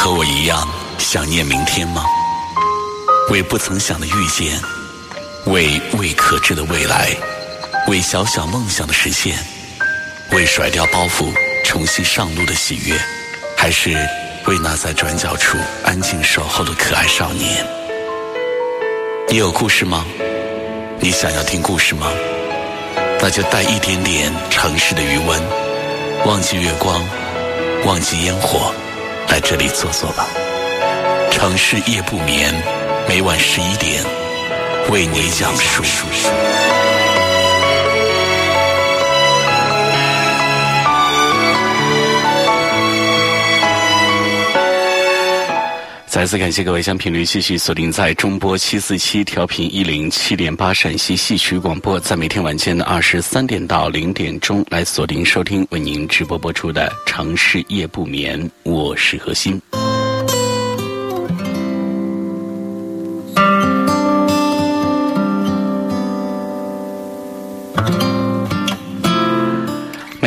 和我一样想念明天吗？为不曾想的遇见，为未可知的未来，为小小梦想的实现，为甩掉包袱重新上路的喜悦，还是为那在转角处安静守候的可爱少年？你有故事吗？你想要听故事吗？那就带一点点城市的余温，忘记月光，忘记烟火，来这里坐坐吧。城市夜不眠，每晚十一点为你讲述。再次感谢各位将频率继续锁定在中波七四七调频一零七点八陕西戏曲广播，在每天晚间的二十三点到零点钟来锁定收听为您直播播出的《城市夜不眠》，我是何欣。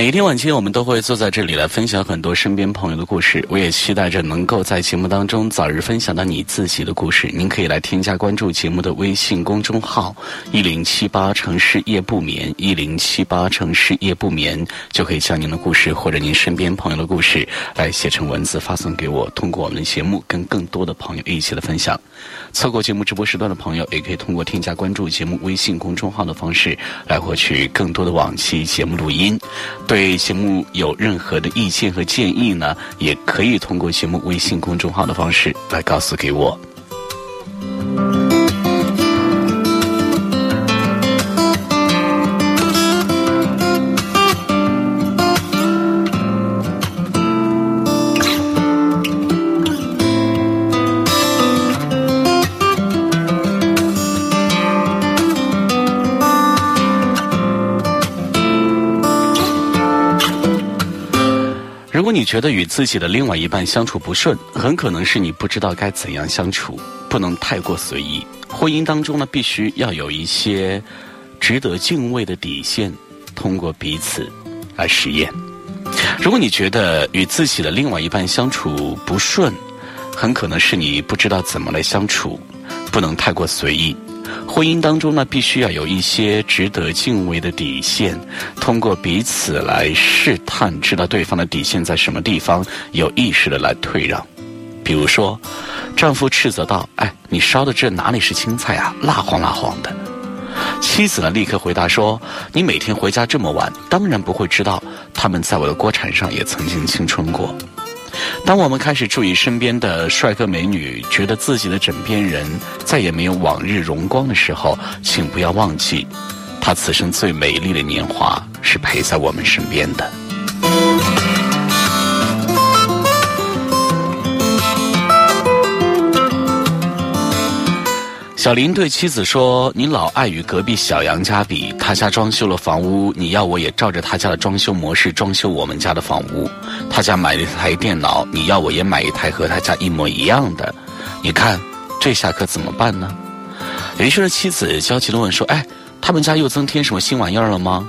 每天晚间，我们都会坐在这里来分享很多身边朋友的故事。我也期待着能够在节目当中早日分享到你自己的故事。您可以来添加关注节目的微信公众号“一零七八城市夜不眠”，一零七八城市夜不眠，就可以将您的故事或者您身边朋友的故事来写成文字发送给我。通过我们的节目，跟更多的朋友一起的分享。错过节目直播时段的朋友，也可以通过添加关注节目微信公众号的方式来获取更多的往期节目录音。对节目有任何的意见和建议呢，也可以通过节目微信公众号的方式来告诉给我。觉得与自己的另外一半相处不顺，很可能是你不知道该怎样相处，不能太过随意。婚姻当中呢，必须要有一些值得敬畏的底线，通过彼此来实验。如果你觉得与自己的另外一半相处不顺，很可能是你不知道怎么来相处，不能太过随意。婚姻当中呢，必须要有一些值得敬畏的底线，通过彼此来试探，知道对方的底线在什么地方，有意识的来退让。比如说，丈夫斥责道：“哎，你烧的这哪里是青菜啊，蜡黄蜡黄的。”妻子呢，立刻回答说：“你每天回家这么晚，当然不会知道他们在我的锅铲上也曾经青春过。”当我们开始注意身边的帅哥美女，觉得自己的枕边人再也没有往日荣光的时候，请不要忘记，他此生最美丽的年华是陪在我们身边的。小林对妻子说：“你老爱与隔壁小杨家比，他家装修了房屋，你要我也照着他家的装修模式装修我们家的房屋。他家买了一台电脑，你要我也买一台和他家一模一样的。你看，这下可怎么办呢？”于是妻子焦急地问说：“哎，他们家又增添什么新玩意儿了吗？”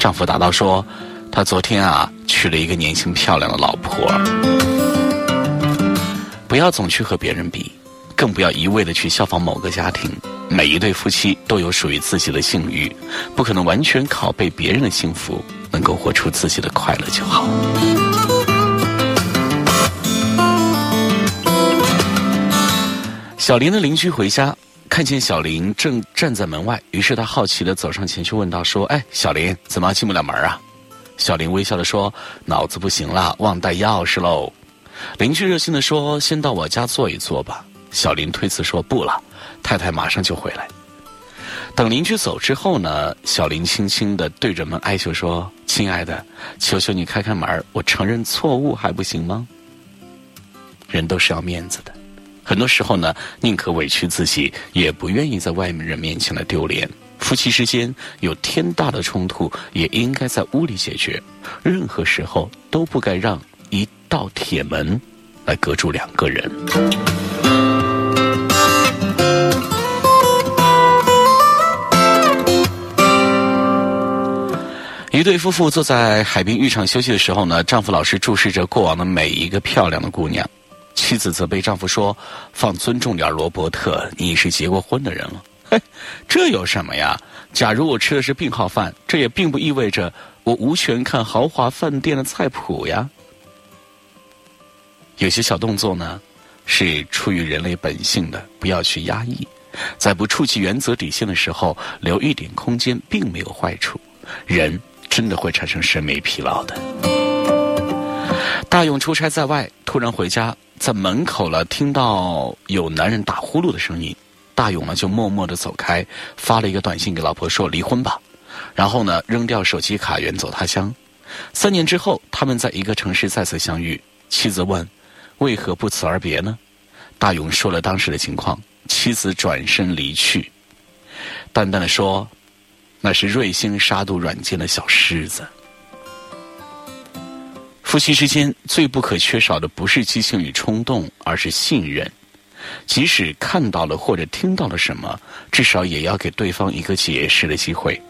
丈夫答道说：“他昨天啊娶了一个年轻漂亮的老婆。不要总去和别人比。”更不要一味的去效仿某个家庭。每一对夫妻都有属于自己的境遇，不可能完全拷贝别人的幸福，能够活出自己的快乐就好。小林的邻居回家，看见小林正站在门外，于是他好奇的走上前去问道：“说，哎，小林，怎么进不了门啊？”小林微笑的说：“脑子不行了，忘带钥匙喽。”邻居热心的说：“先到我家坐一坐吧。”小林推辞说：“不了，太太马上就回来。”等邻居走之后呢，小林轻轻的对着门哀求说：“亲爱的，求求你开开门，我承认错误还不行吗？”人都是要面子的，很多时候呢，宁可委屈自己，也不愿意在外面人面前来丢脸。夫妻之间有天大的冲突，也应该在屋里解决。任何时候都不该让一道铁门来隔住两个人。一对夫妇坐在海滨浴场休息的时候呢，丈夫老是注视着过往的每一个漂亮的姑娘。妻子责备丈夫说：“放尊重点，罗伯特，你是结过婚的人了。”嘿，这有什么呀？假如我吃的是病号饭，这也并不意味着我无权看豪华饭店的菜谱呀。有些小动作呢，是出于人类本性的，不要去压抑。在不触及原则底线的时候，留一点空间，并没有坏处。人真的会产生审美疲劳的。大勇出差在外，突然回家，在门口了，听到有男人打呼噜的声音，大勇呢就默默的走开，发了一个短信给老婆说离婚吧，然后呢扔掉手机卡，远走他乡。三年之后，他们在一个城市再次相遇，妻子问：“为何不辞而别呢？”大勇说了当时的情况。妻子转身离去，淡淡的说：“那是瑞星杀毒软件的小狮子。”夫妻之间最不可缺少的不是激情与冲动，而是信任。即使看到了或者听到了什么，至少也要给对方一个解释的机会，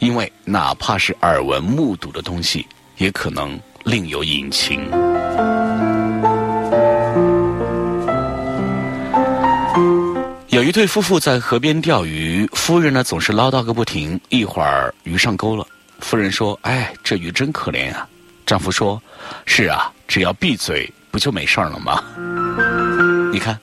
因为哪怕是耳闻目睹的东西，也可能另有隐情。有一对夫妇在河边钓鱼，夫人呢总是唠叨个不停。一会儿鱼上钩了，夫人说：“哎，这鱼真可怜啊。”丈夫说：“是啊，只要闭嘴，不就没事了吗？”你看，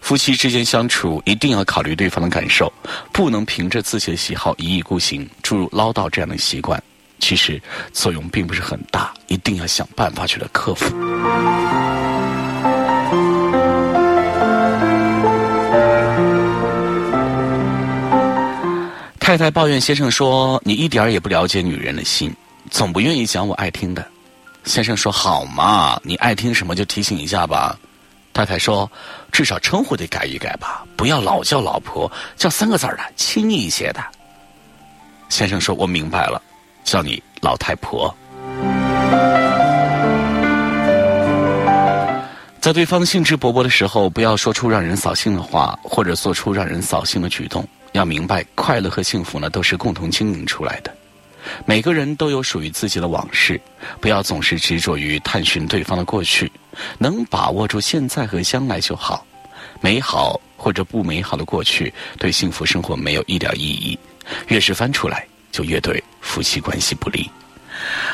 夫妻之间相处一定要考虑对方的感受，不能凭着自己的喜好一意孤行，注入唠叨这样的习惯，其实作用并不是很大，一定要想办法去克服。太太抱怨先生说：“你一点儿也不了解女人的心，总不愿意讲我爱听的。”先生说：“好嘛，你爱听什么就提醒一下吧。”太太说：“至少称呼得改一改吧，不要老叫老婆，叫三个字的，亲昵一些的。”先生说：“我明白了，叫你老太婆。”在对方兴致勃勃的时候，不要说出让人扫兴的话，或者做出让人扫兴的举动。要明白，快乐和幸福呢，都是共同经营出来的。每个人都有属于自己的往事，不要总是执着于探寻对方的过去，能把握住现在和将来就好。美好或者不美好的过去，对幸福生活没有一点意义。越是翻出来，就越对夫妻关系不利。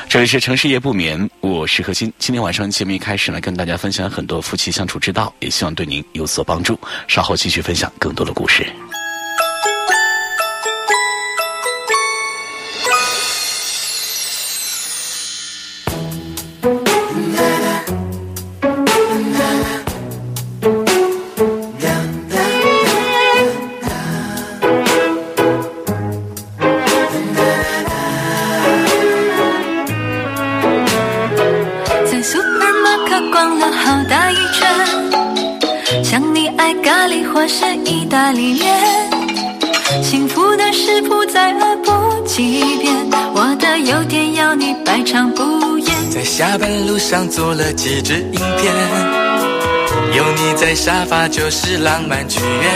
这里是城市夜不眠，我是何欣。今天晚上节目一开始呢，跟大家分享很多夫妻相处之道，也希望对您有所帮助。稍后继续分享更多的故事。上做了几支影片，有你在沙发就是浪漫剧院。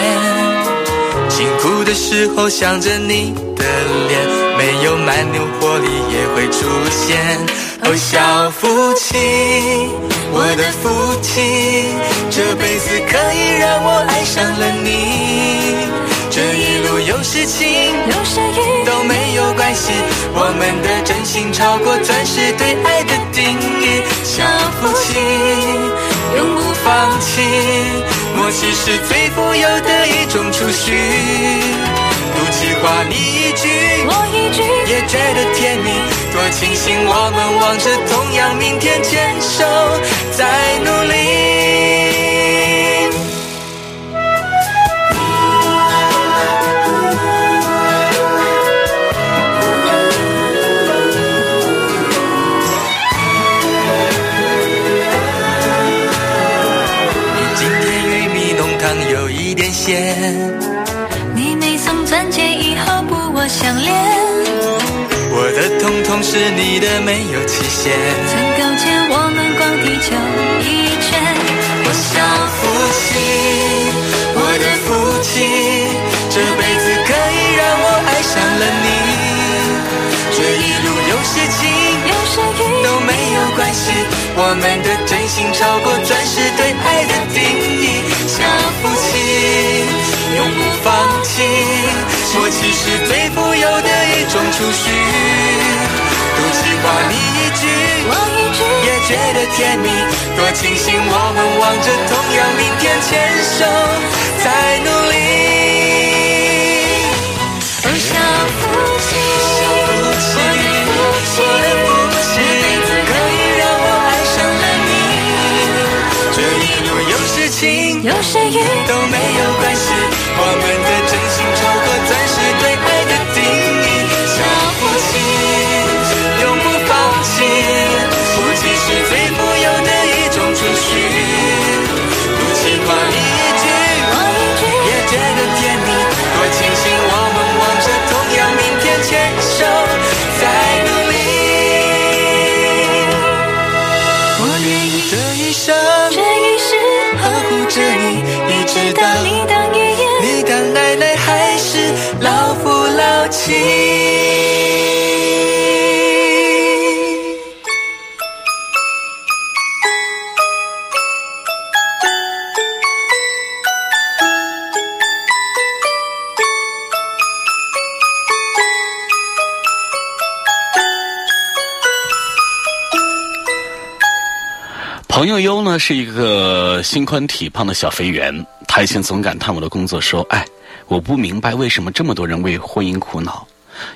辛苦的时候想着你的脸，没有蛮牛活力也会出现。哦，小夫妻，我的夫妻，这辈子可以让我爱上了你。这一路有事情，有时雨都没有关系。我们的真心超过钻石对爱的定义。小夫妻永不放弃，默契是最富有的一种储蓄。不计划你一句，我一句，也觉得甜蜜。多庆幸我们望着同样明天，牵手在努力。是你的，没有期限。曾勾牵我们逛地球一圈。我小夫妻，我的父亲，这辈子可以让我爱上了你。这一路有事情，有时雨都没有关系。我们的真心超过钻石对爱的定义。想父亲，永不放弃，默契是最富有的一种储蓄。多喜欢你一句，我一句也觉得甜蜜。多庆幸我们望着同样明天，牵手在努力。哦，小父亲，父亲，我的父亲，可以让我爱上了你。这一路有事情，有时雨，都没有关系，我们的真心超过钻石心宽体胖的小肥圆，他以前总感叹我的工作说：“哎，我不明白为什么这么多人为婚姻苦恼。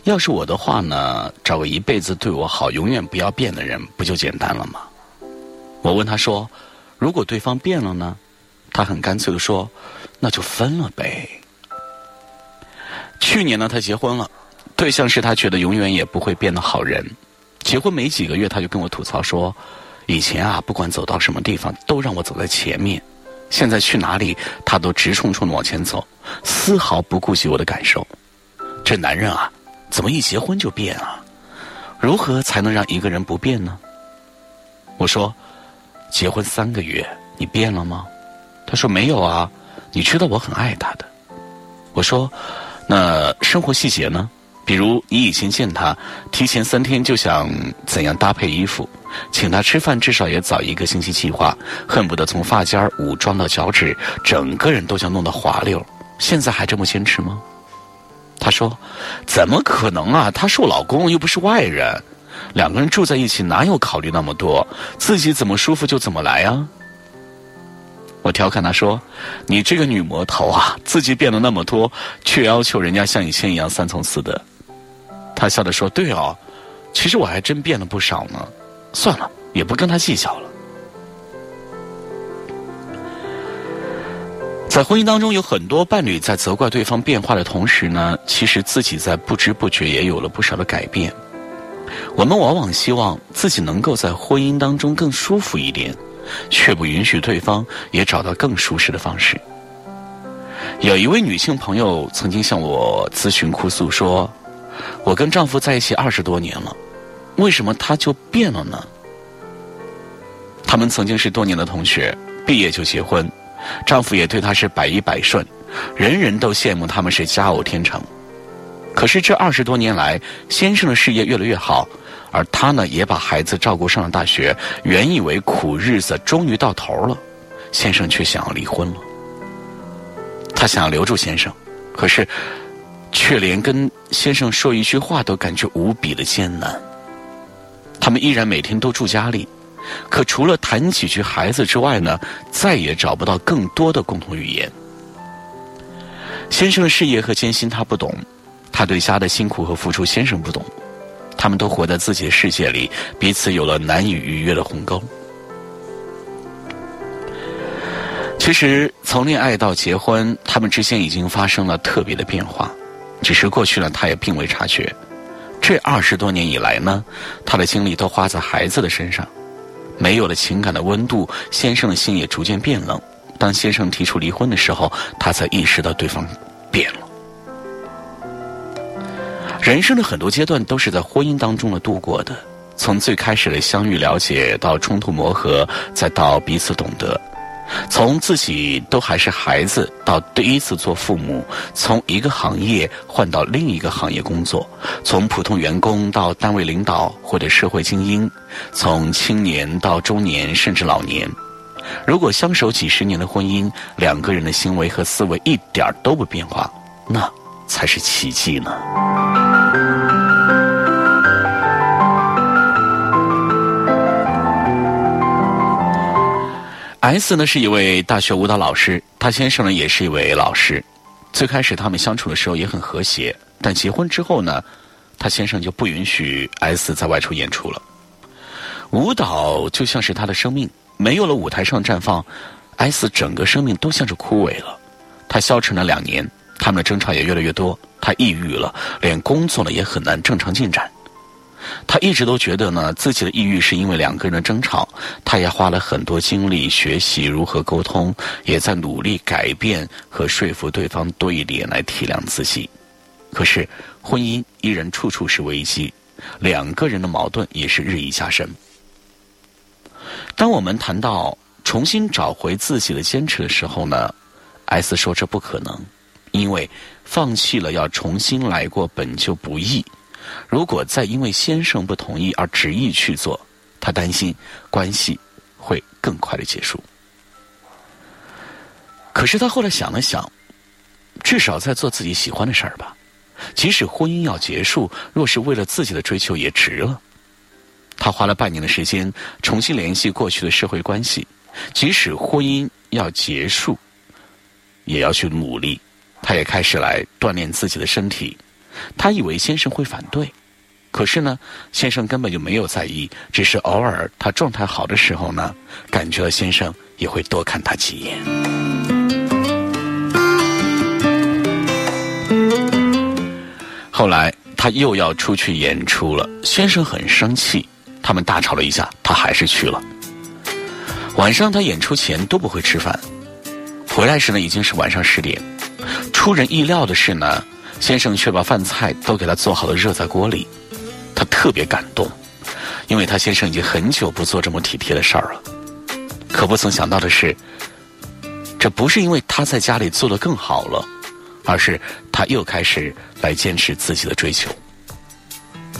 要是我的话呢，找个一辈子对我好、永远不要变的人，不就简单了吗？”我问他说：“如果对方变了呢？”他很干脆的说：“那就分了呗。”去年呢，他结婚了，对象是他觉得永远也不会变的好人。结婚没几个月，他就跟我吐槽说。以前啊，不管走到什么地方，都让我走在前面。现在去哪里，他都直冲冲的往前走，丝毫不顾及我的感受。这男人啊，怎么一结婚就变啊？如何才能让一个人不变呢？我说，结婚三个月，你变了吗？他说没有啊。你知道我很爱他的。我说，那生活细节呢？比如你以前见他，提前三天就想怎样搭配衣服。请他吃饭，至少也早一个星期计划，恨不得从发尖武装到脚趾，整个人都想弄得滑溜。现在还这么坚持吗？他说：“怎么可能啊？他是我老公，又不是外人。两个人住在一起，哪有考虑那么多？自己怎么舒服就怎么来啊？”我调侃他说：“你这个女魔头啊，自己变了那么多，却要求人家像以前一样三从四德。”他笑着说：“对哦，其实我还真变了不少呢。”算了，也不跟他计较了。在婚姻当中，有很多伴侣在责怪对方变化的同时呢，其实自己在不知不觉也有了不少的改变。我们往往希望自己能够在婚姻当中更舒服一点，却不允许对方也找到更舒适的方式。有一位女性朋友曾经向我咨询哭诉说：“我跟丈夫在一起二十多年了。”为什么他就变了呢？他们曾经是多年的同学，毕业就结婚，丈夫也对她是百依百顺，人人都羡慕他们是佳偶天成。可是这二十多年来，先生的事业越来越好，而她呢也把孩子照顾上了大学，原以为苦日子终于到头了，先生却想要离婚了。她想要留住先生，可是却连跟先生说一句话都感觉无比的艰难。他们依然每天都住家里，可除了谈几句孩子之外呢，再也找不到更多的共同语言。先生的事业和艰辛他不懂，他对家的辛苦和付出先生不懂，他们都活在自己的世界里，彼此有了难以逾越的鸿沟。其实从恋爱到结婚，他们之间已经发生了特别的变化，只是过去呢，他也并未察觉。这二十多年以来呢，他的精力都花在孩子的身上，没有了情感的温度，先生的心也逐渐变冷。当先生提出离婚的时候，他才意识到对方变了。人生的很多阶段都是在婚姻当中的度过的，从最开始的相遇了解，到冲突磨合，再到彼此懂得。从自己都还是孩子到第一次做父母，从一个行业换到另一个行业工作，从普通员工到单位领导或者社会精英，从青年到中年甚至老年。如果相守几十年的婚姻，两个人的行为和思维一点都不变化，那才是奇迹呢。S 呢是一位大学舞蹈老师，他先生呢也是一位老师。最开始他们相处的时候也很和谐，但结婚之后呢，他先生就不允许 S 在外出演出了。舞蹈就像是他的生命，没有了舞台上绽放，S 整个生命都像是枯萎了。他消沉了两年，他们的争吵也越来越多，他抑郁了，连工作呢也很难正常进展。他一直都觉得呢，自己的抑郁是因为两个人的争吵。他也花了很多精力学习如何沟通，也在努力改变和说服对方多一点来体谅自己。可是，婚姻依然处处是危机，两个人的矛盾也是日益加深。当我们谈到重新找回自己的坚持的时候呢，S 说这不可能，因为放弃了要重新来过本就不易。如果再因为先生不同意而执意去做，他担心关系会更快的结束。可是他后来想了想，至少在做自己喜欢的事儿吧。即使婚姻要结束，若是为了自己的追求，也值了。他花了半年的时间重新联系过去的社会关系，即使婚姻要结束，也要去努力。他也开始来锻炼自己的身体。他以为先生会反对，可是呢，先生根本就没有在意，只是偶尔他状态好的时候呢，感觉先生也会多看他几眼。后来他又要出去演出了，先生很生气，他们大吵了一架，他还是去了。晚上他演出前都不会吃饭，回来时呢已经是晚上十点。出人意料的是呢。先生却把饭菜都给他做好了，热在锅里。他特别感动，因为他先生已经很久不做这么体贴的事儿了。可不曾想到的是，这不是因为他在家里做的更好了，而是他又开始来坚持自己的追求。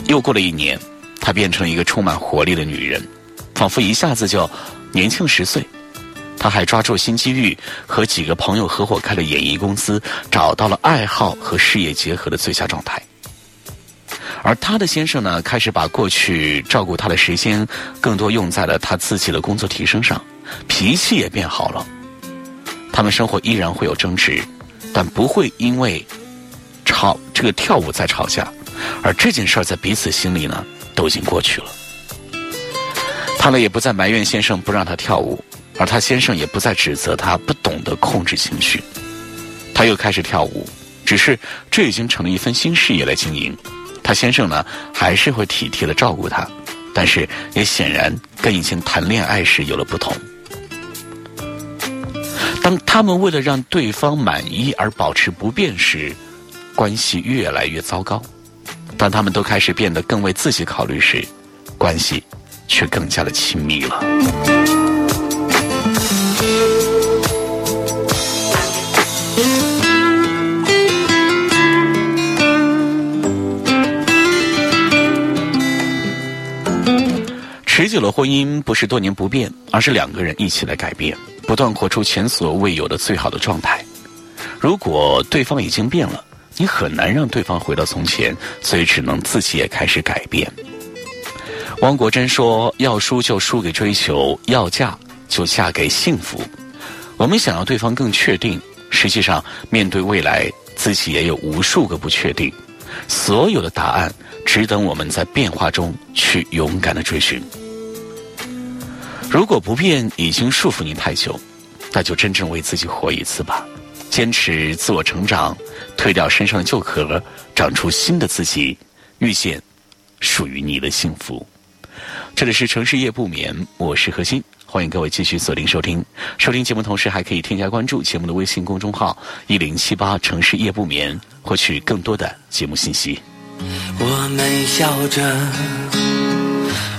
又过了一年，她变成了一个充满活力的女人，仿佛一下子就年轻十岁。他还抓住新机遇，和几个朋友合伙开了演艺公司，找到了爱好和事业结合的最佳状态。而他的先生呢，开始把过去照顾他的时间更多用在了他自己的工作提升上，脾气也变好了。他们生活依然会有争执，但不会因为吵这个跳舞在吵架，而这件事儿在彼此心里呢都已经过去了。他呢也不再埋怨先生不让他跳舞。而他先生也不再指责他不懂得控制情绪，他又开始跳舞，只是这已经成了一份新事业来经营。他先生呢，还是会体贴的照顾他，但是也显然跟以前谈恋爱时有了不同。当他们为了让对方满意而保持不变时，关系越来越糟糕；当他们都开始变得更为自己考虑时，关系却更加的亲密了。持久的婚姻不是多年不变，而是两个人一起来改变，不断活出前所未有的最好的状态。如果对方已经变了，你很难让对方回到从前，所以只能自己也开始改变。汪国真说：“要输就输给追求，要嫁就嫁给幸福。”我们想要对方更确定，实际上面对未来，自己也有无数个不确定。所有的答案只等我们在变化中去勇敢的追寻。如果不变已经束缚你太久，那就真正为自己活一次吧。坚持自我成长，褪掉身上的旧壳，长出新的自己，遇见属于你的幸福。这里是城市夜不眠，我是何欣，欢迎各位继续锁定收听。收听节目同时还可以添加关注节目的微信公众号一零七八城市夜不眠，获取更多的节目信息。我们笑着。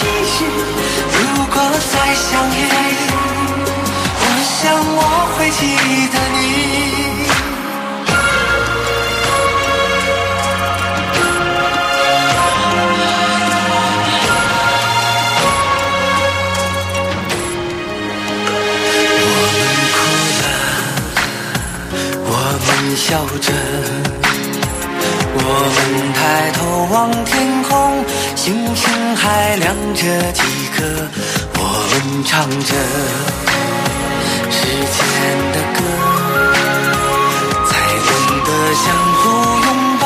的期许。如果再相遇，我想我会记得你。我们哭了，我们笑着。我们抬头望天空，星星还亮着几颗。我们唱着时间的歌，才懂得相互拥抱，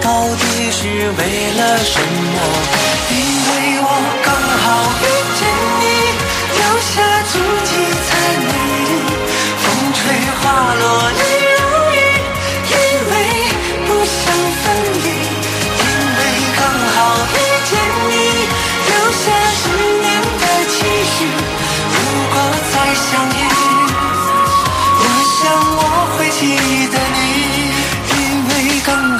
到底是为了什么？因为我刚好遇见你，留下足迹才美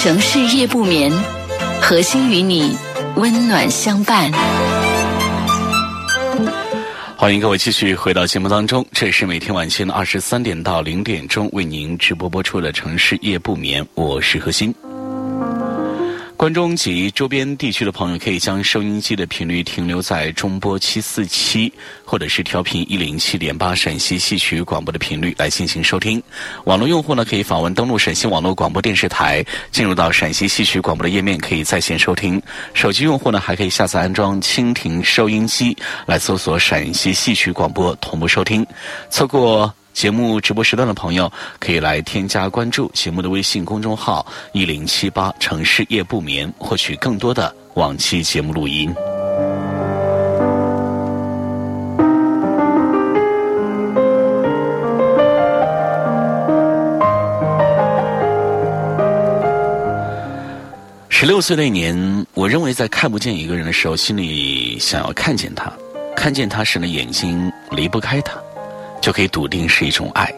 城市夜不眠，核心与你温暖相伴。欢迎各位继续回到节目当中，这是每天晚间的二十三点到零点钟为您直播播出的《城市夜不眠》，我是何欣。关中及周边地区的朋友可以将收音机的频率停留在中波七四七，或者是调频一零七点八陕西戏曲广播的频率来进行收听。网络用户呢，可以访问登录陕西网络广播电视台，进入到陕西戏曲广播的页面，可以在线收听。手机用户呢，还可以下载安装蜻蜓收音机，来搜索陕西戏曲广播同步收听。错过。节目直播时段的朋友，可以来添加关注节目的微信公众号“一零七八城市夜不眠”，获取更多的往期节目录音。十六岁那年，我认为在看不见一个人的时候，心里想要看见他，看见他时呢，眼睛离不开他。就可以笃定是一种爱。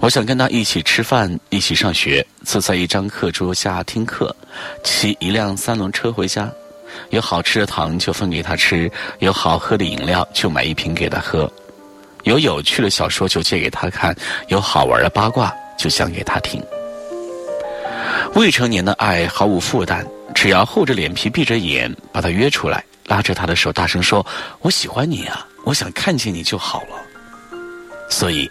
我想跟他一起吃饭，一起上学，坐在一张课桌下听课，骑一辆三轮车回家。有好吃的糖就分给他吃，有好喝的饮料就买一瓶给他喝，有有趣的小说就借给他看，有好玩的八卦就讲给他听。未成年的爱毫无负担，只要厚着脸皮闭着眼把他约出来，拉着他的手，大声说：“我喜欢你啊，我想看见你就好了。”所以，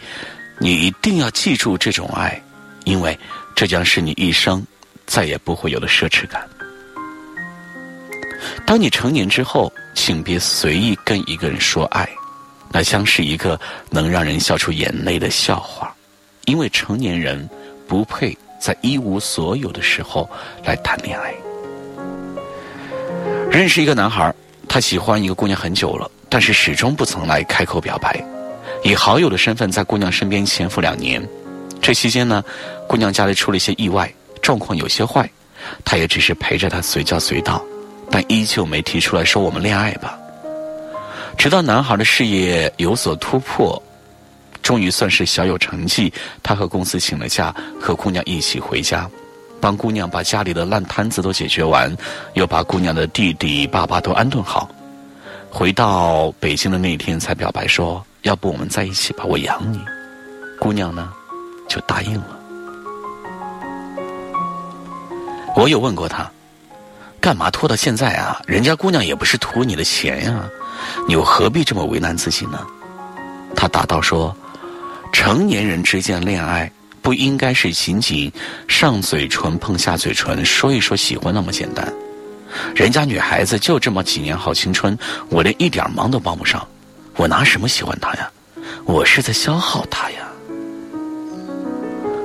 你一定要记住这种爱，因为这将是你一生再也不会有的奢侈感。当你成年之后，请别随意跟一个人说爱，那将是一个能让人笑出眼泪的笑话，因为成年人不配在一无所有的时候来谈恋爱。认识一个男孩，他喜欢一个姑娘很久了，但是始终不曾来开口表白，以好友的身份在姑娘身边潜伏两年。这期间呢，姑娘家里出了一些意外，状况有些坏，他也只是陪着她随叫随到，但依旧没提出来说我们恋爱吧。直到男孩的事业有所突破，终于算是小有成绩，他和公司请了假，和姑娘一起回家。帮姑娘把家里的烂摊子都解决完，又把姑娘的弟弟、爸爸都安顿好。回到北京的那一天，才表白说：“要不我们在一起吧，我养你。”姑娘呢，就答应了。我有问过他，干嘛拖到现在啊？人家姑娘也不是图你的钱呀，你又何必这么为难自己呢？他答道说：“成年人之间恋爱。”不应该是仅仅上嘴唇碰下嘴唇说一说喜欢那么简单，人家女孩子就这么几年好青春，我连一点忙都帮不上，我拿什么喜欢他呀？我是在消耗他呀！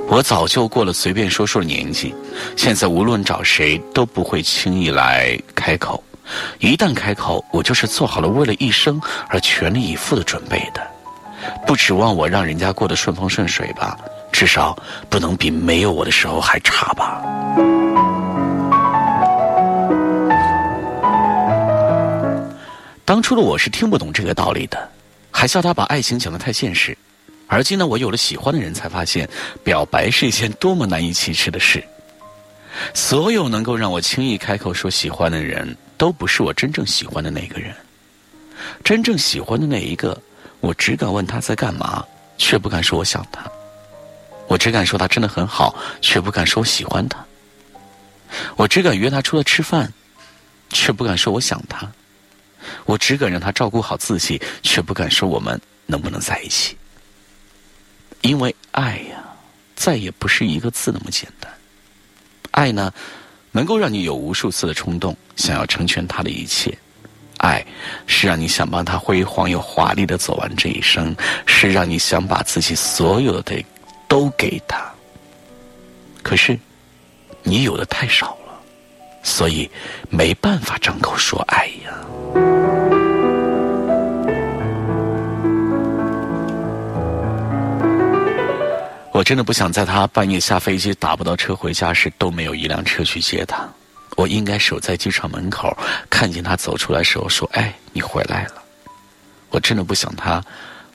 我早就过了随便说说的年纪，现在无论找谁都不会轻易来开口，一旦开口，我就是做好了为了一生而全力以赴的准备的，不指望我让人家过得顺风顺水吧。至少不能比没有我的时候还差吧。当初的我是听不懂这个道理的，还笑他把爱情讲得太现实。而今呢，我有了喜欢的人，才发现表白是一件多么难以启齿的事。所有能够让我轻易开口说喜欢的人，都不是我真正喜欢的那个人。真正喜欢的那一个，我只敢问他在干嘛，却不敢说我想他。我只敢说他真的很好，却不敢说我喜欢他。我只敢约他出来吃饭，却不敢说我想他。我只敢让他照顾好自己，却不敢说我们能不能在一起。因为爱呀，再也不是一个字那么简单。爱呢，能够让你有无数次的冲动，想要成全他的一切。爱是让你想帮他辉煌又华丽的走完这一生，是让你想把自己所有的。都给他，可是你有的太少，所以没办法张口说爱呀。我真的不想在他半夜下飞机打不到车回家时都没有一辆车去接他。我应该守在机场门口，看见他走出来时候说：“哎，你回来了。”我真的不想他。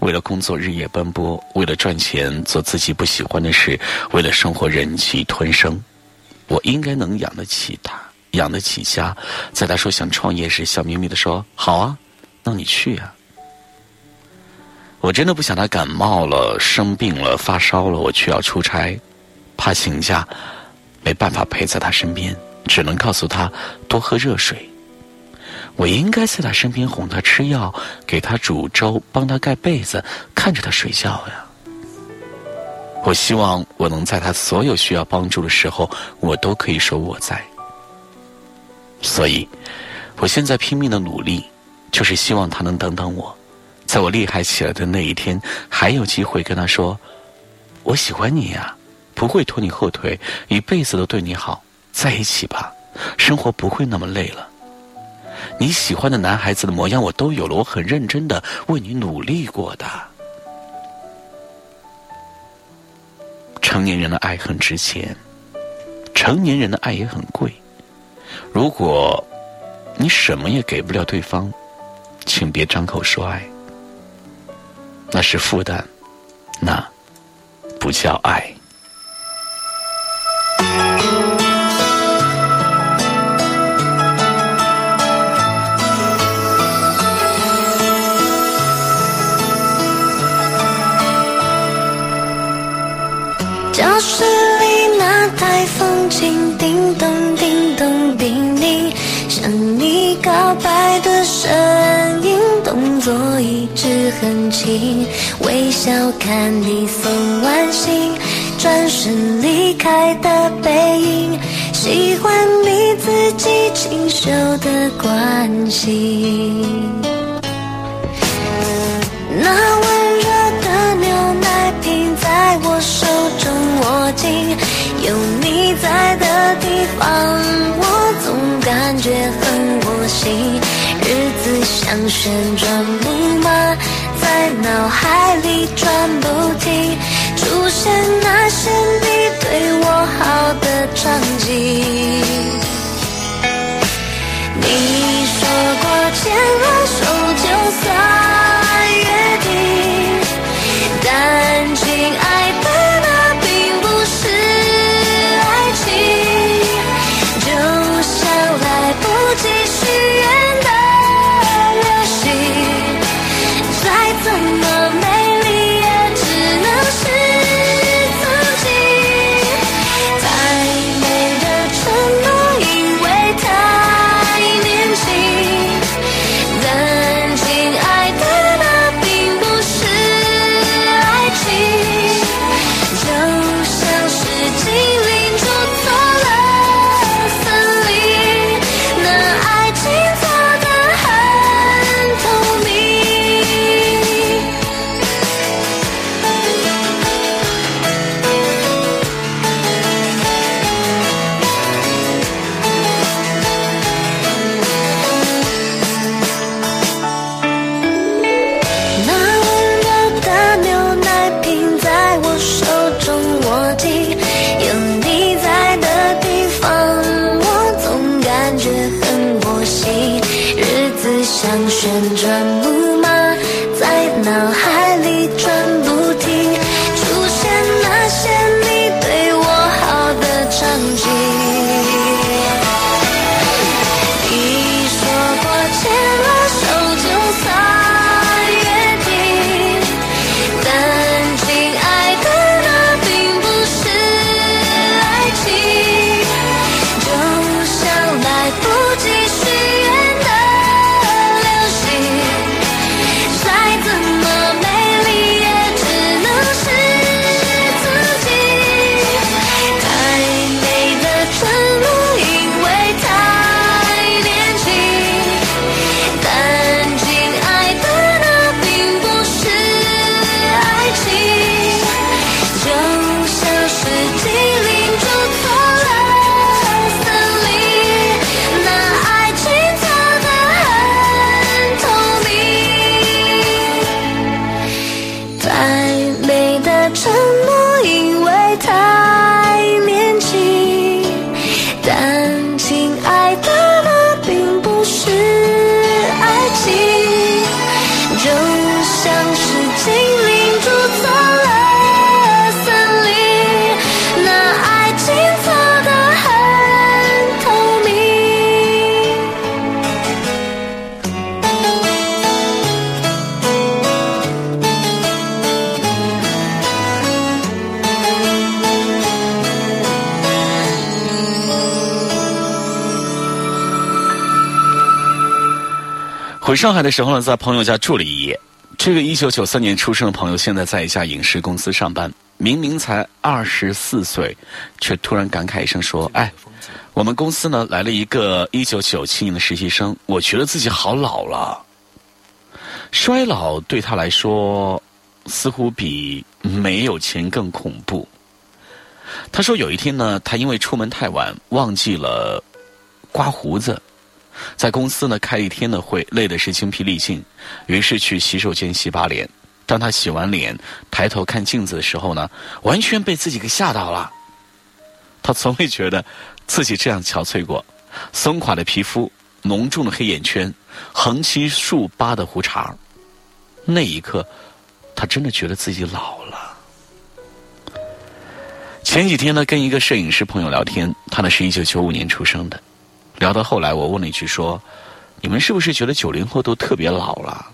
为了工作日夜奔波，为了赚钱做自己不喜欢的事，为了生活忍气吞声，我应该能养得起他，养得起家。在他说想创业时，笑眯眯的说：“好啊，那你去呀。”我真的不想他感冒了、生病了、发烧了，我却要出差，怕请假，没办法陪在他身边，只能告诉他多喝热水。我应该在他身边哄他吃药，给他煮粥，帮他盖被子，看着他睡觉呀。我希望我能在他所有需要帮助的时候，我都可以说我在。所以，我现在拼命的努力，就是希望他能等等我，在我厉害起来的那一天，还有机会跟他说：“我喜欢你呀，不会拖你后腿，一辈子都对你好，在一起吧，生活不会那么累了。”你喜欢的男孩子的模样，我都有了。我很认真的为你努力过的。成年人的爱很值钱，成年人的爱也很贵。如果你什么也给不了对方，请别张口说爱，那是负担，那不叫爱。叮咚叮咚叮咛，向你告白的。身影，动作一直很轻，微笑看你送完信，转身离开的背影，喜欢你自己清秀的关心。那温热的牛奶瓶在我手中握紧，有你在的地方，我总感觉日子像旋转木马，在脑海里转不停，出现那些你对我好的场景。你说过牵了手上海的时候呢，在朋友家住了一夜。这个一九九三年出生的朋友，现在在一家影视公司上班，明明才二十四岁，却突然感慨一声说：“哎，我们公司呢来了一个一九九七年的实习生，我觉得自己好老了。”衰老对他来说，似乎比没有钱更恐怖。他说有一天呢，他因为出门太晚，忘记了刮胡子。在公司呢开一天的会，累的是精疲力尽，于是去洗手间洗把脸。当他洗完脸，抬头看镜子的时候呢，完全被自己给吓到了。他从未觉得自己这样憔悴过，松垮的皮肤，浓重的黑眼圈，横七竖八的胡茬。那一刻，他真的觉得自己老了。前几天呢，跟一个摄影师朋友聊天，他呢是一九九五年出生的。聊到后来，我问了一句说：“你们是不是觉得九零后都特别老了？”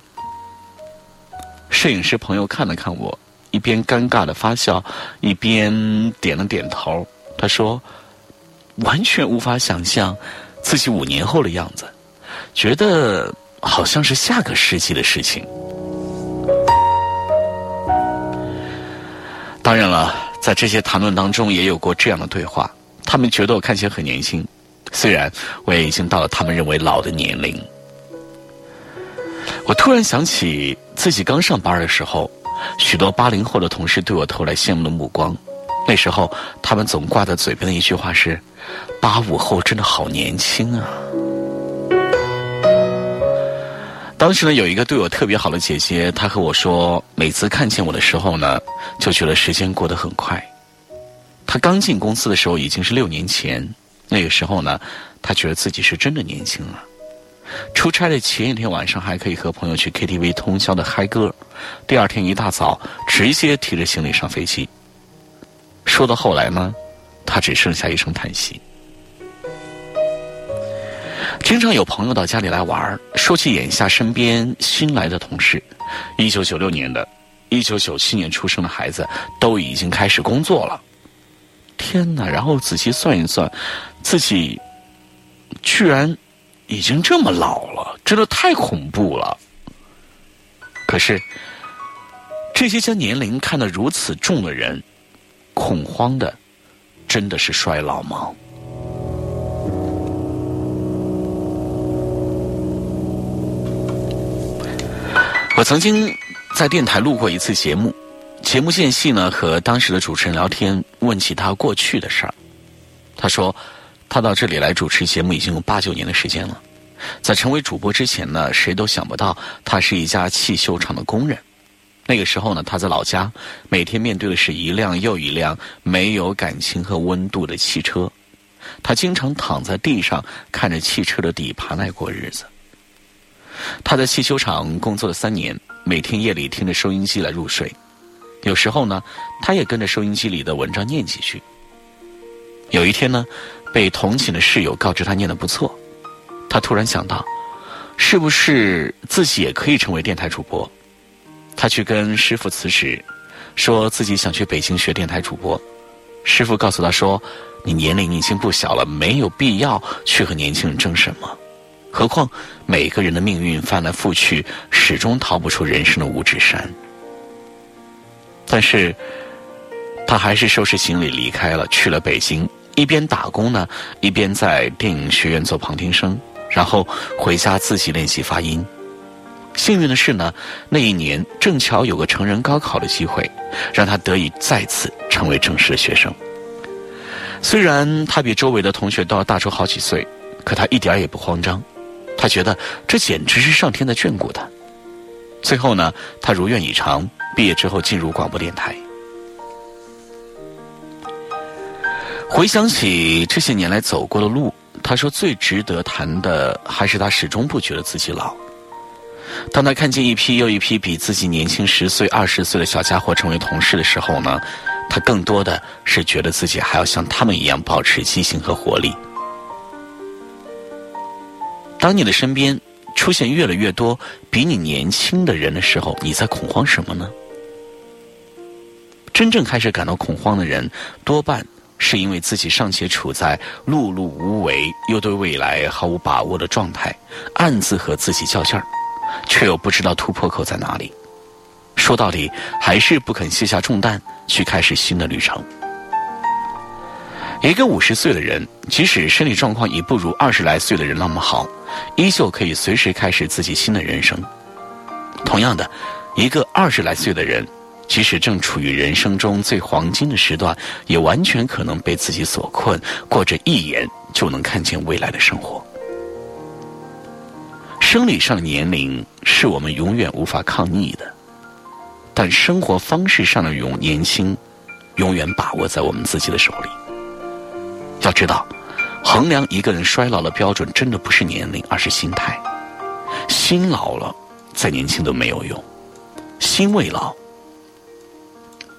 摄影师朋友看了看我，一边尴尬的发笑，一边点了点头。他说：“完全无法想象自己五年后的样子，觉得好像是下个世纪的事情。当然了，在这些谈论当中，也有过这样的对话。他们觉得我看起来很年轻，虽然我也已经到了他们认为老的年龄。我突然想起自己刚上班的时候，许多八零后的同事对我投来羡慕的目光。那时候，他们总挂在嘴边的一句话是：“八五后真的好年轻啊。”当时呢，有一个对我特别好的姐姐，她和我说，每次看见我的时候呢，就觉得时间过得很快。她刚进公司的时候已经是六年前，那个时候呢，他觉得自己是真的年轻了。出差的前一天晚上还可以和朋友去 KTV 通宵的嗨歌，第二天一大早直接提着行李上飞机。说到后来呢，他只剩下一声叹息。经常有朋友到家里来玩说起眼下身边新来的同事，一九九六年的，一九九七年出生的孩子都已经开始工作了。天哪！然后仔细算一算，自己居然已经这么老了，真的太恐怖了。可是，这些将年龄看得如此重的人，恐慌的，真的是衰老吗？我曾经在电台录过一次节目，节目间隙呢，和当时的主持人聊天，问起他过去的事儿。他说，他到这里来主持节目已经有八九年的时间了。在成为主播之前呢，谁都想不到他是一家汽修厂的工人。那个时候呢，他在老家，每天面对的是一辆又一辆没有感情和温度的汽车。他经常躺在地上，看着汽车的底盘来过日子。他在汽修厂工作了三年，每天夜里听着收音机来入睡。有时候呢，他也跟着收音机里的文章念几句。有一天呢，被同寝的室友告知他念得不错，他突然想到，是不是自己也可以成为电台主播？他去跟师傅辞职，说自己想去北京学电台主播。师傅告诉他说：“你年龄已经不小了，没有必要去和年轻人争什么。”何况每个人的命运翻来覆去，始终逃不出人生的五指山。但是，他还是收拾行李离开了，去了北京。一边打工呢，一边在电影学院做旁听生，然后回家自己练习发音。幸运的是呢，那一年正巧有个成人高考的机会，让他得以再次成为正式的学生。虽然他比周围的同学都要大出好几岁，可他一点也不慌张。他觉得这简直是上天的眷顾他。最后呢，他如愿以偿，毕业之后进入广播电台。回想起这些年来走过的路，他说最值得谈的还是他始终不觉得自己老。当他看见一批又一批比自己年轻十岁、二十岁的小家伙成为同事的时候呢，他更多的是觉得自己还要像他们一样保持激情和活力。当你的身边出现越来越多比你年轻的人的时候，你在恐慌什么呢？真正开始感到恐慌的人，多半是因为自己尚且处在碌碌无为又对未来毫无把握的状态，暗自和自己较劲儿，却又不知道突破口在哪里。说到底，还是不肯卸下重担去开始新的旅程。一个五十岁的人，即使身体状况已不如二十来岁的人那么好，依旧可以随时开始自己新的人生。同样的，一个二十来岁的人，即使正处于人生中最黄金的时段，也完全可能被自己所困，过着一眼就能看见未来的生活。生理上的年龄是我们永远无法抗逆的，但生活方式上的永年轻，永远把握在我们自己的手里。要知道，衡量一个人衰老的标准，真的不是年龄，而是心态。心老了，再年轻都没有用；心未老，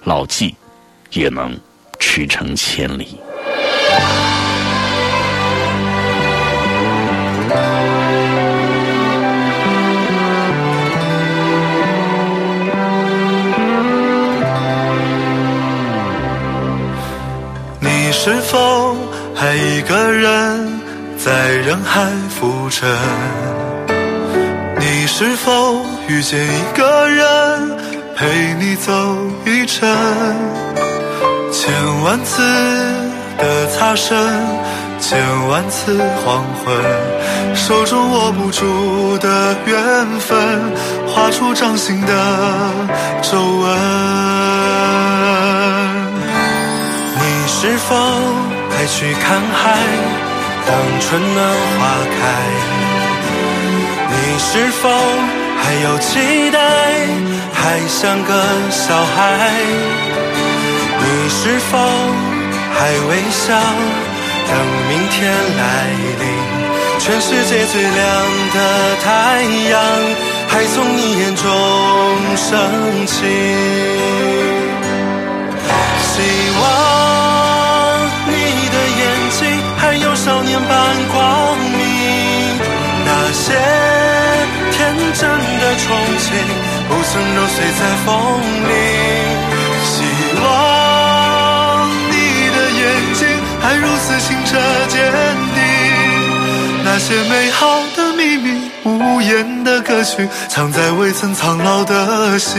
老骥也能驰骋千里。你是否？还一个人在人海浮沉，你是否遇见一个人，陪你走一程？千万次的擦身，千万次黄昏，手中握不住的缘分，画出掌心的皱纹。你是否还去看海？当春暖花开。你是否还有期待，还像个小孩？你是否还微笑，等明天来临？全世界最亮的太阳，还从你眼中升起。希望少年般光明，那些天。真的憧憬，不曾揉碎在风里。希望你的眼睛还如此清澈坚定。那些美好的秘密，无言的歌曲，藏在未曾苍老的心。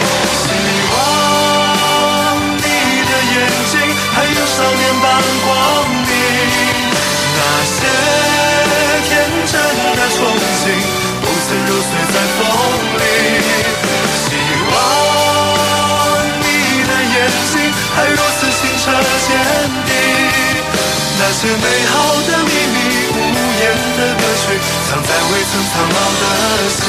还有少年般光明，那些天真的憧憬，不曾揉碎在风里。希望你的眼睛还如此清澈坚定。那些美好的秘密，无言的歌曲，藏在未曾苍老的心。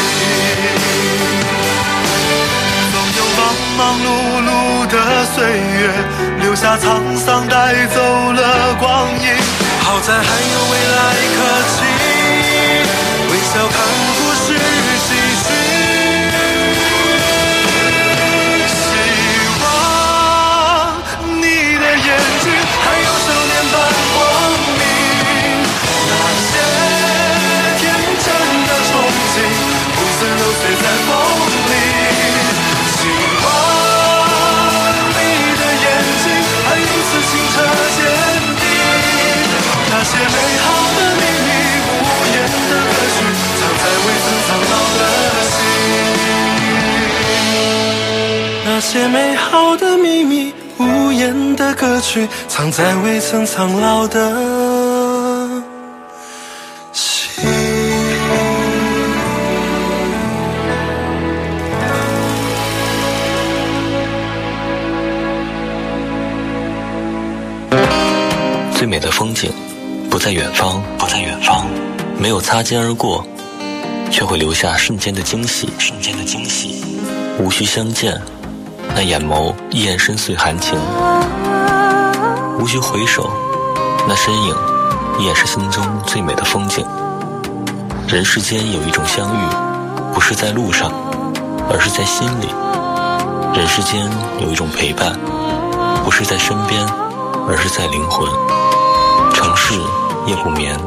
忙忙碌碌的岁月，下沧桑，带走了光阴。好在还有未来可期，微笑看些美好的秘密，无言的歌曲，藏在未曾苍老的。最美的风景。不在远方，不在远方，没有擦肩而过，却会留下瞬间的惊喜，瞬间的惊喜。无需相见，那眼眸依然深邃含情；无需回首，那身影依然是心中最美的风景。人世间有一种相遇，不是在路上，而是在心里；人世间有一种陪伴，不是在身边，而是在灵魂。城市。夜不眠，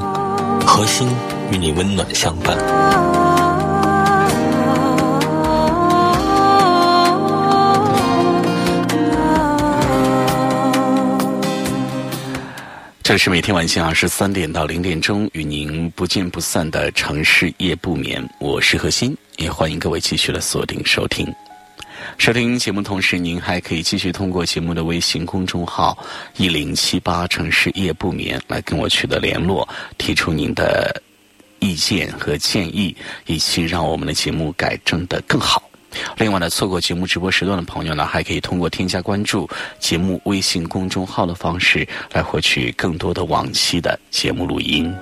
核心与你温暖相伴。这是每天晚上二十三点到零点钟与您不见不散的城市夜不眠，我是何欣，也欢迎各位继续的锁定收听。收听节目同时，您还可以继续通过节目的微信公众号“一零七八城市夜不眠”来跟我取得联络，提出您的意见和建议，以及让我们的节目改正的更好。另外呢错过节目直播时段的朋友呢还可以通过添加关注节目微信公众号的方式来获取更多的往期的节目录音。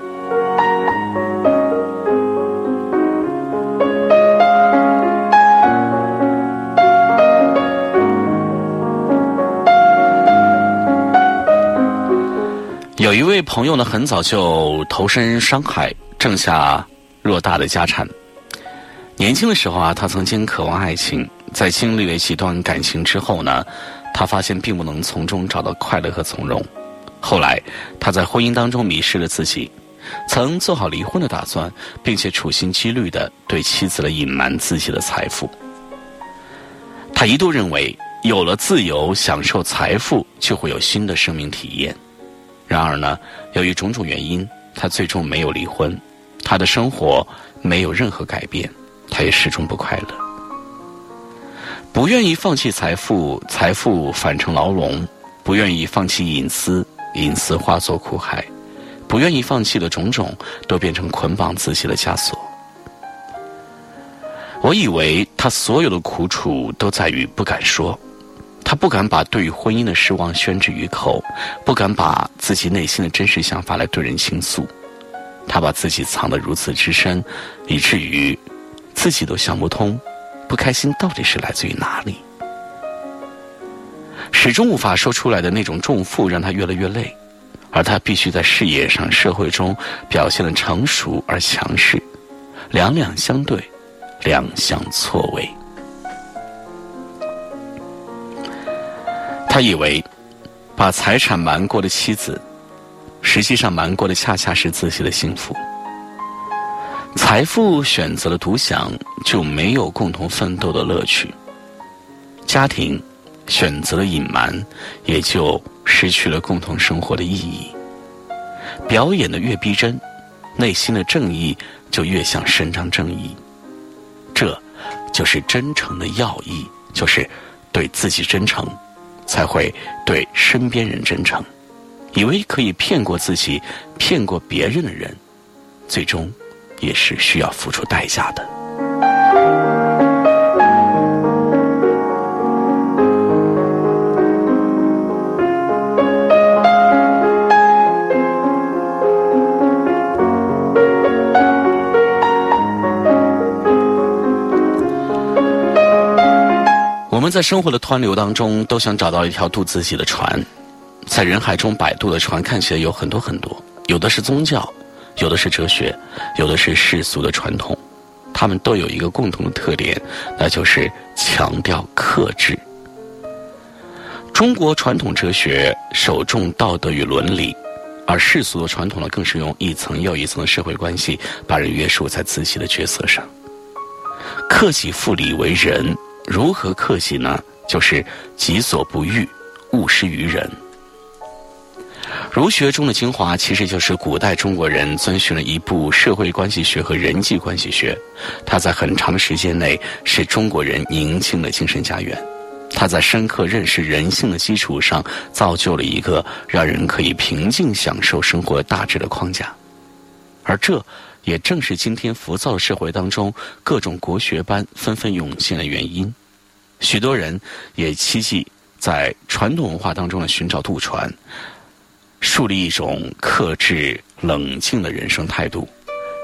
有一位朋友呢很早就投身商海挣下偌大的家产。年轻的时候啊，他曾经渴望爱情，在经历了几段感情之后呢，他发现并不能从中找到快乐和从容。后来，他在婚姻当中迷失了自己，曾做好离婚的打算，并且处心积虑的对妻子的隐瞒自己的财富。他一度认为，有了自由，享受财富，就会有新的生命体验。然而呢，由于种种原因，他最终没有离婚，他的生活没有任何改变，他也始终不快乐。不愿意放弃财富，财富反成牢笼；不愿意放弃隐私，隐私化作苦海；不愿意放弃的种种，都变成捆绑自己的枷锁。我以为他所有的苦楚都在于不敢说。他不敢把对于婚姻的失望宣之于口，不敢把自己内心的真实想法来对人倾诉。他把自己藏得如此之深，以至于自己都想不通，不开心到底是来自于哪里。始终无法说出来的那种重负，让他越来越累，而他必须在事业上、社会中表现的成熟而强势，两两相对，两相错位。他以为，把财产瞒过的妻子，实际上瞒过的恰恰是自己的幸福。财富选择了独享，就没有共同奋斗的乐趣；家庭选择了隐瞒，也就失去了共同生活的意义。表演的越逼真，内心的正义就越想伸张正义。这，就是真诚的要义，就是对自己真诚。才会对身边人真诚，以为可以骗过自己、骗过别人的人，最终也是需要付出代价的。我们在生活的湍流当中，都想找到一条渡自己的船。在人海中摆渡的船看起来有很多很多，有的是宗教，有的是哲学，有的是世俗的传统。他们都有一个共同的特点，那就是强调克制。中国传统哲学首重道德与伦理，而世俗的传统呢，更是用一层又一层的社会关系把人约束在自己的角色上。克己复礼为仁。如何克己呢？就是己所不欲，勿施于人。儒学中的精华，其实就是古代中国人遵循了一部社会关系学和人际关系学。它在很长的时间内是中国人宁静的精神家园。它在深刻认识人性的基础上，造就了一个让人可以平静享受生活大致的框架。而这。也正是今天浮躁的社会当中，各种国学班纷纷涌现的原因。许多人也期冀在传统文化当中呢寻找渡船，树立一种克制、冷静的人生态度，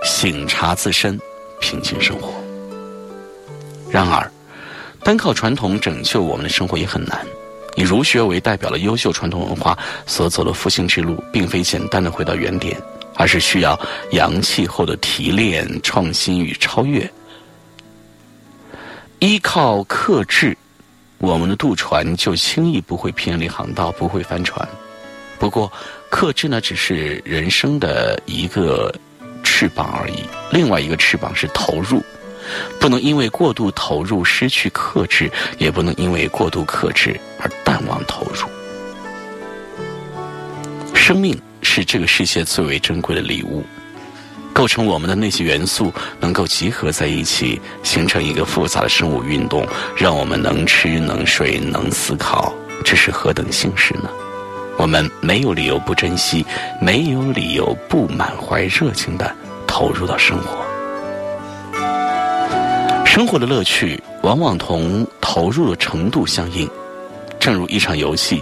醒察自身，平静生活。然而，单靠传统拯救我们的生活也很难。以儒学为代表的优秀传统文化所走的复兴之路，并非简单的回到原点。而是需要阳气后的提炼、创新与超越。依靠克制，我们的渡船就轻易不会偏离航道，不会翻船。不过，克制呢，只是人生的一个翅膀而已。另外一个翅膀是投入，不能因为过度投入失去克制，也不能因为过度克制而淡忘投入。生命。是这个世界最为珍贵的礼物，构成我们的那些元素能够集合在一起，形成一个复杂的生物运动，让我们能吃能睡能思考，这是何等幸事呢？我们没有理由不珍惜，没有理由不满怀热情的投入到生活。生活的乐趣往往同投入的程度相应，正如一场游戏，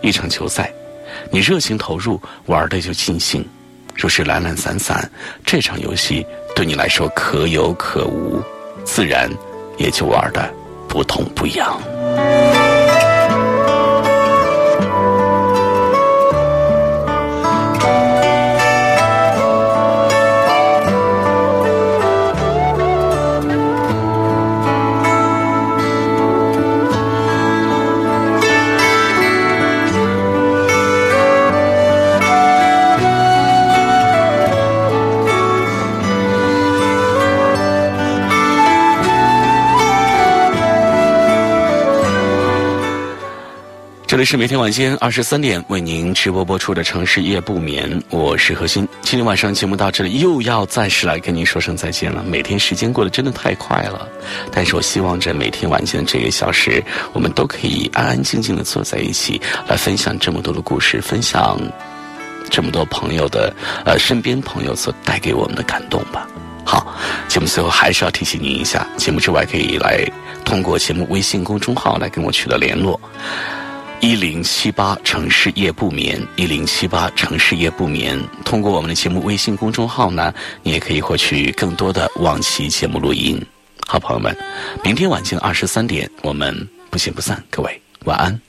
一场球赛。你热情投入，玩的就尽兴；若是懒懒散散，这场游戏对你来说可有可无，自然也就玩的不痛不痒。这里是每天晚间二十三点为您直播播出的《城市夜不眠》，我是何鑫。今天晚上节目到这里，又要暂时来跟您说声再见了。每天时间过得真的太快了，但是我希望着每天晚间的这个小时，我们都可以安安静静的坐在一起，来分享这么多的故事，分享这么多朋友的呃身边朋友所带给我们的感动吧。好，节目最后还是要提醒您一下，节目之外可以来通过节目微信公众号来跟我取得联络。一零七八城市夜不眠，一零七八城市夜不眠。通过我们的节目微信公众号呢，你也可以获取更多的往期节目录音。好，朋友们，明天晚间二十三点，我们不见不散。各位晚安。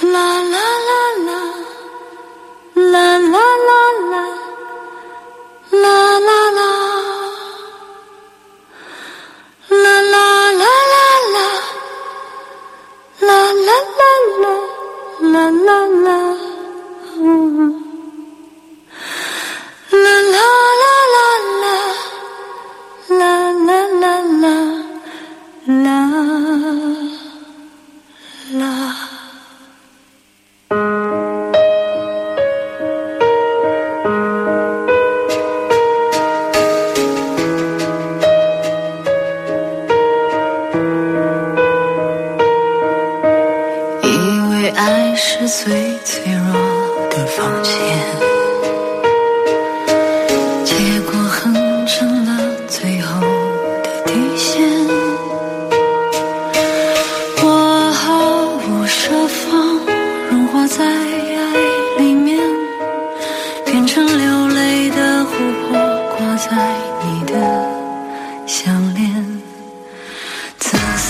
啦啦啦啦，啦啦啦啦，啦啦啦，啦啦啦啦啦啦啦，啦啦啦啦啦，啦啦啦啦啦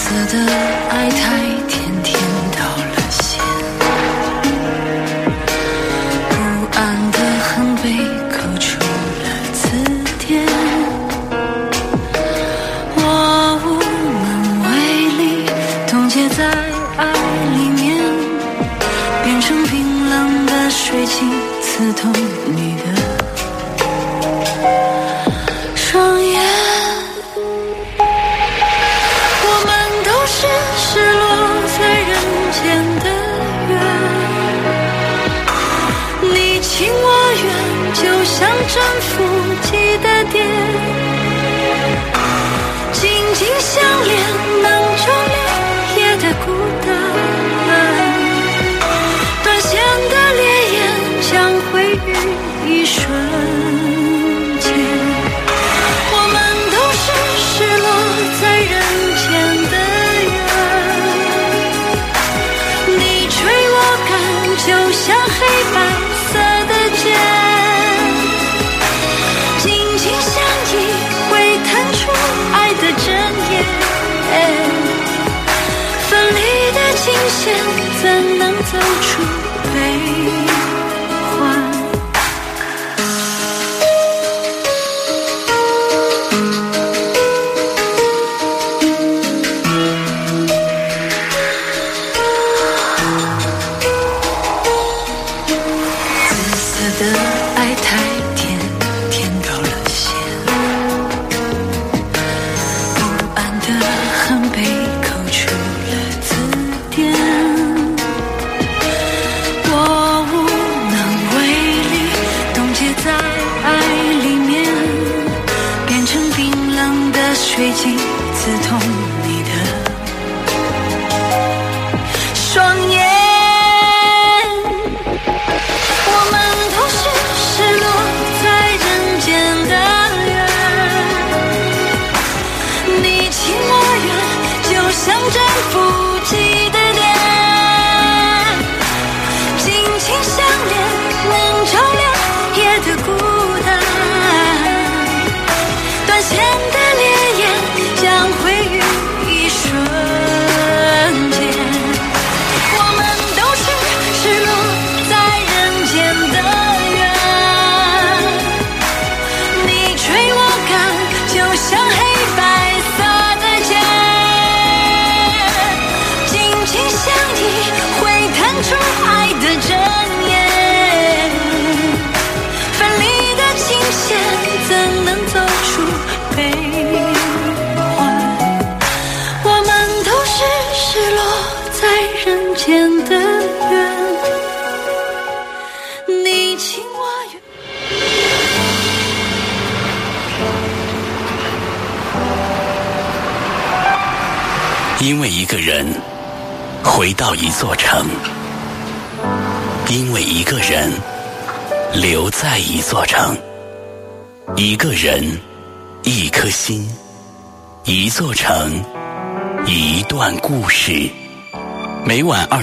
色的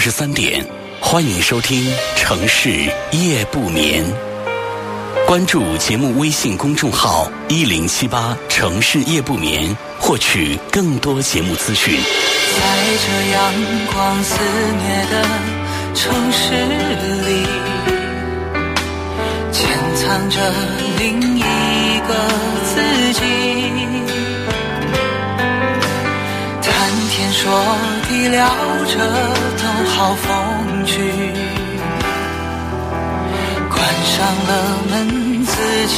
十三点，欢迎收听《城市夜不眠》。关注节目微信公众号“一零七八城市夜不眠”，获取更多节目资讯。在这阳光肆虐的城市里，潜藏着另一个自己。谈天说地聊着都好风趣，关上了门，自己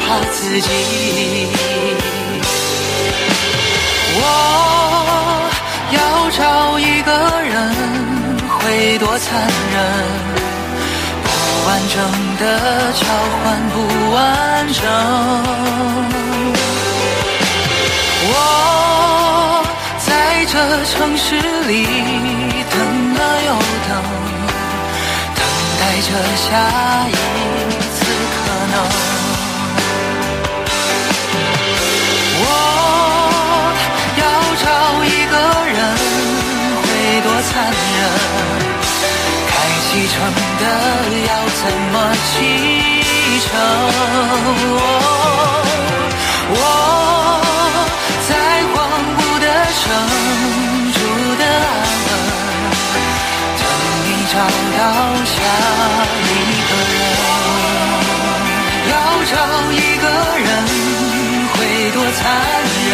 怕自己。我要找一个人，会多残忍？不完整的交换不完整。我这城市里等了又等，等待着下一次可能。我要找一个人，会多残忍？该启程的要怎么启程？我的城住的安稳，等你找到下一个人。要找一个人，会多残忍？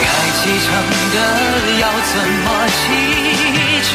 该启程的要怎么启程？